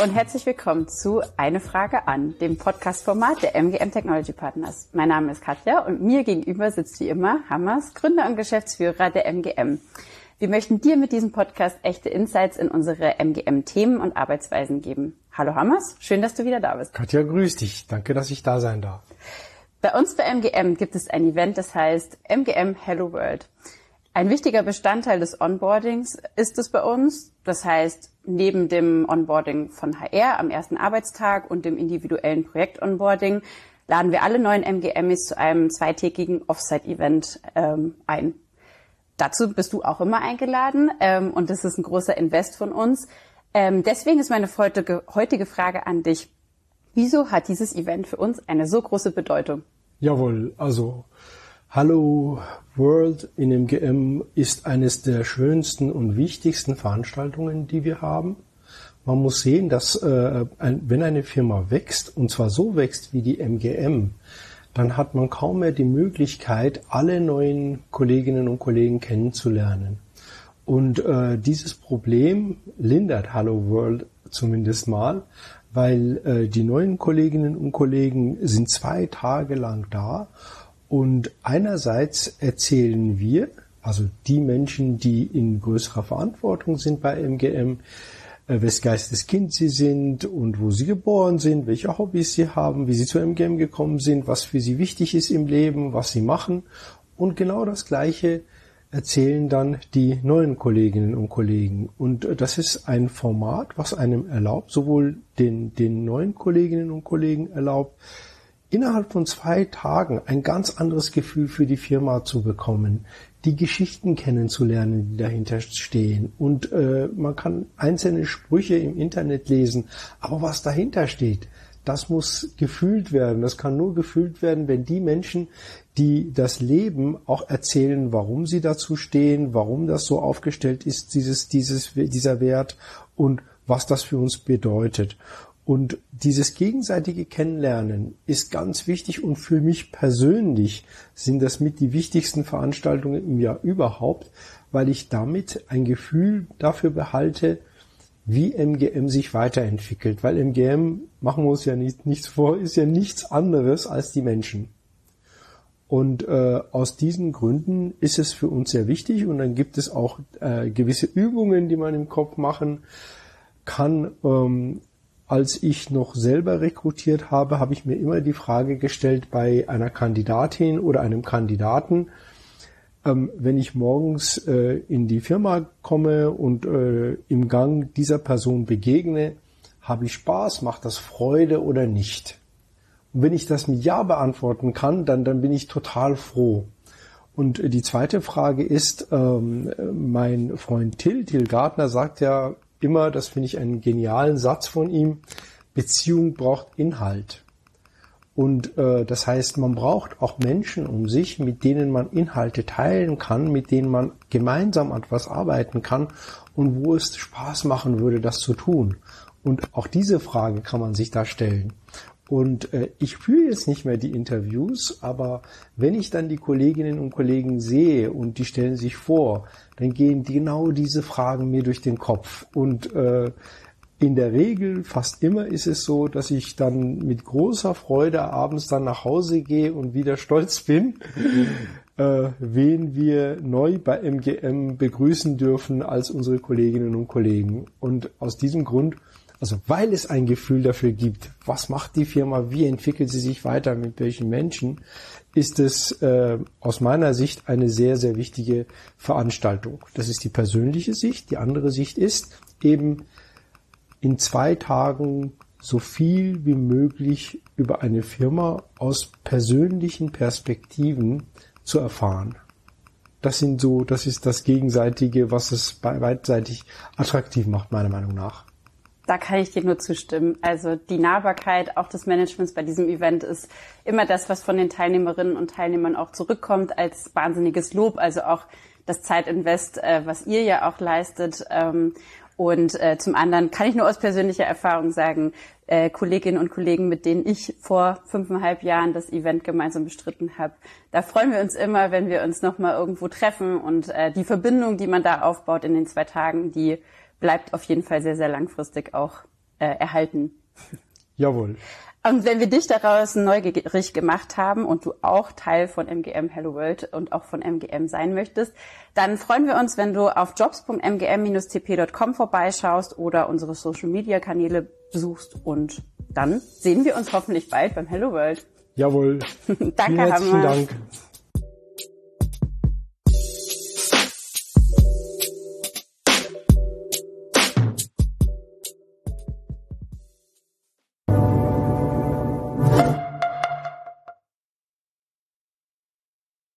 Hallo und herzlich willkommen zu Eine Frage an, dem Podcast-Format der MGM Technology Partners. Mein Name ist Katja und mir gegenüber sitzt wie immer Hammers, Gründer und Geschäftsführer der MGM. Wir möchten dir mit diesem Podcast echte Insights in unsere MGM-Themen und Arbeitsweisen geben. Hallo Hammers, schön, dass du wieder da bist. Katja, grüß dich. Danke, dass ich da sein darf. Bei uns bei MGM gibt es ein Event, das heißt MGM Hello World. Ein wichtiger Bestandteil des Onboardings ist es bei uns. Das heißt, neben dem Onboarding von HR am ersten Arbeitstag und dem individuellen Projekt-Onboarding laden wir alle neuen MGMs zu einem zweitägigen Offsite-Event ähm, ein. Dazu bist du auch immer eingeladen ähm, und das ist ein großer Invest von uns. Ähm, deswegen ist meine heutige, heutige Frage an dich. Wieso hat dieses Event für uns eine so große Bedeutung? Jawohl, also Hallo World in MGM ist eines der schönsten und wichtigsten Veranstaltungen, die wir haben. Man muss sehen, dass äh, wenn eine Firma wächst, und zwar so wächst wie die MGM, dann hat man kaum mehr die Möglichkeit, alle neuen Kolleginnen und Kollegen kennenzulernen. Und äh, dieses Problem lindert Hello World zumindest mal, weil äh, die neuen Kolleginnen und Kollegen sind zwei Tage lang da und einerseits erzählen wir, also die Menschen, die in größerer Verantwortung sind bei MGM, äh, wes Geistes Kind sie sind und wo sie geboren sind, welche Hobbys sie haben, wie sie zu MGM gekommen sind, was für sie wichtig ist im Leben, was sie machen. Und genau das Gleiche erzählen dann die neuen Kolleginnen und Kollegen. Und äh, das ist ein Format, was einem erlaubt, sowohl den, den neuen Kolleginnen und Kollegen erlaubt, innerhalb von zwei Tagen ein ganz anderes Gefühl für die Firma zu bekommen, die Geschichten kennenzulernen, die dahinter stehen. Und äh, man kann einzelne Sprüche im Internet lesen, aber was dahinter steht, das muss gefühlt werden. Das kann nur gefühlt werden, wenn die Menschen, die das Leben auch erzählen, warum sie dazu stehen, warum das so aufgestellt ist, dieses, dieses, dieser Wert und was das für uns bedeutet. Und dieses gegenseitige Kennenlernen ist ganz wichtig und für mich persönlich sind das mit die wichtigsten Veranstaltungen im Jahr überhaupt, weil ich damit ein Gefühl dafür behalte, wie MGM sich weiterentwickelt. Weil MGM, machen wir uns ja nicht, nichts vor, ist ja nichts anderes als die Menschen. Und äh, aus diesen Gründen ist es für uns sehr wichtig und dann gibt es auch äh, gewisse Übungen, die man im Kopf machen kann, ähm, als ich noch selber rekrutiert habe, habe ich mir immer die Frage gestellt bei einer Kandidatin oder einem Kandidaten, ähm, wenn ich morgens äh, in die Firma komme und äh, im Gang dieser Person begegne, habe ich Spaß, macht das Freude oder nicht? Und wenn ich das mit Ja beantworten kann, dann, dann bin ich total froh. Und die zweite Frage ist, ähm, mein Freund Till, Till Gartner sagt ja immer, das finde ich einen genialen Satz von ihm, Beziehung braucht Inhalt. Und äh, das heißt, man braucht auch Menschen um sich, mit denen man Inhalte teilen kann, mit denen man gemeinsam an etwas arbeiten kann und wo es Spaß machen würde, das zu tun. Und auch diese Frage kann man sich da stellen. Und äh, ich führe jetzt nicht mehr die Interviews, aber wenn ich dann die Kolleginnen und Kollegen sehe und die stellen sich vor, dann gehen genau diese Fragen mir durch den Kopf. Und äh, in der Regel, fast immer ist es so, dass ich dann mit großer Freude abends dann nach Hause gehe und wieder stolz bin, äh, wen wir neu bei MGM begrüßen dürfen als unsere Kolleginnen und Kollegen. Und aus diesem Grund also weil es ein Gefühl dafür gibt, was macht die Firma, wie entwickelt sie sich weiter, mit welchen Menschen, ist es äh, aus meiner Sicht eine sehr, sehr wichtige Veranstaltung. Das ist die persönliche Sicht. Die andere Sicht ist eben in zwei Tagen so viel wie möglich über eine Firma aus persönlichen Perspektiven zu erfahren. Das sind so, das ist das Gegenseitige, was es beidseitig attraktiv macht, meiner Meinung nach. Da kann ich dir nur zustimmen. Also die Nahbarkeit auch des Managements bei diesem Event ist immer das, was von den Teilnehmerinnen und Teilnehmern auch zurückkommt als wahnsinniges Lob. Also auch das Zeitinvest, äh, was ihr ja auch leistet. Ähm, und äh, zum anderen kann ich nur aus persönlicher Erfahrung sagen, äh, Kolleginnen und Kollegen, mit denen ich vor fünfeinhalb Jahren das Event gemeinsam bestritten habe, da freuen wir uns immer, wenn wir uns nochmal irgendwo treffen und die Verbindung, die man da aufbaut in den zwei Tagen, die bleibt auf jeden Fall sehr, sehr langfristig auch äh, erhalten. Jawohl. Und wenn wir dich daraus neugierig gemacht haben und du auch Teil von MGM Hello World und auch von MGM sein möchtest, dann freuen wir uns, wenn du auf jobs.mgm-tp.com vorbeischaust oder unsere Social Media Kanäle besuchst und dann sehen wir uns hoffentlich bald beim Hello World. Jawohl. Danke, Vielen herzlichen Hammer. Dank.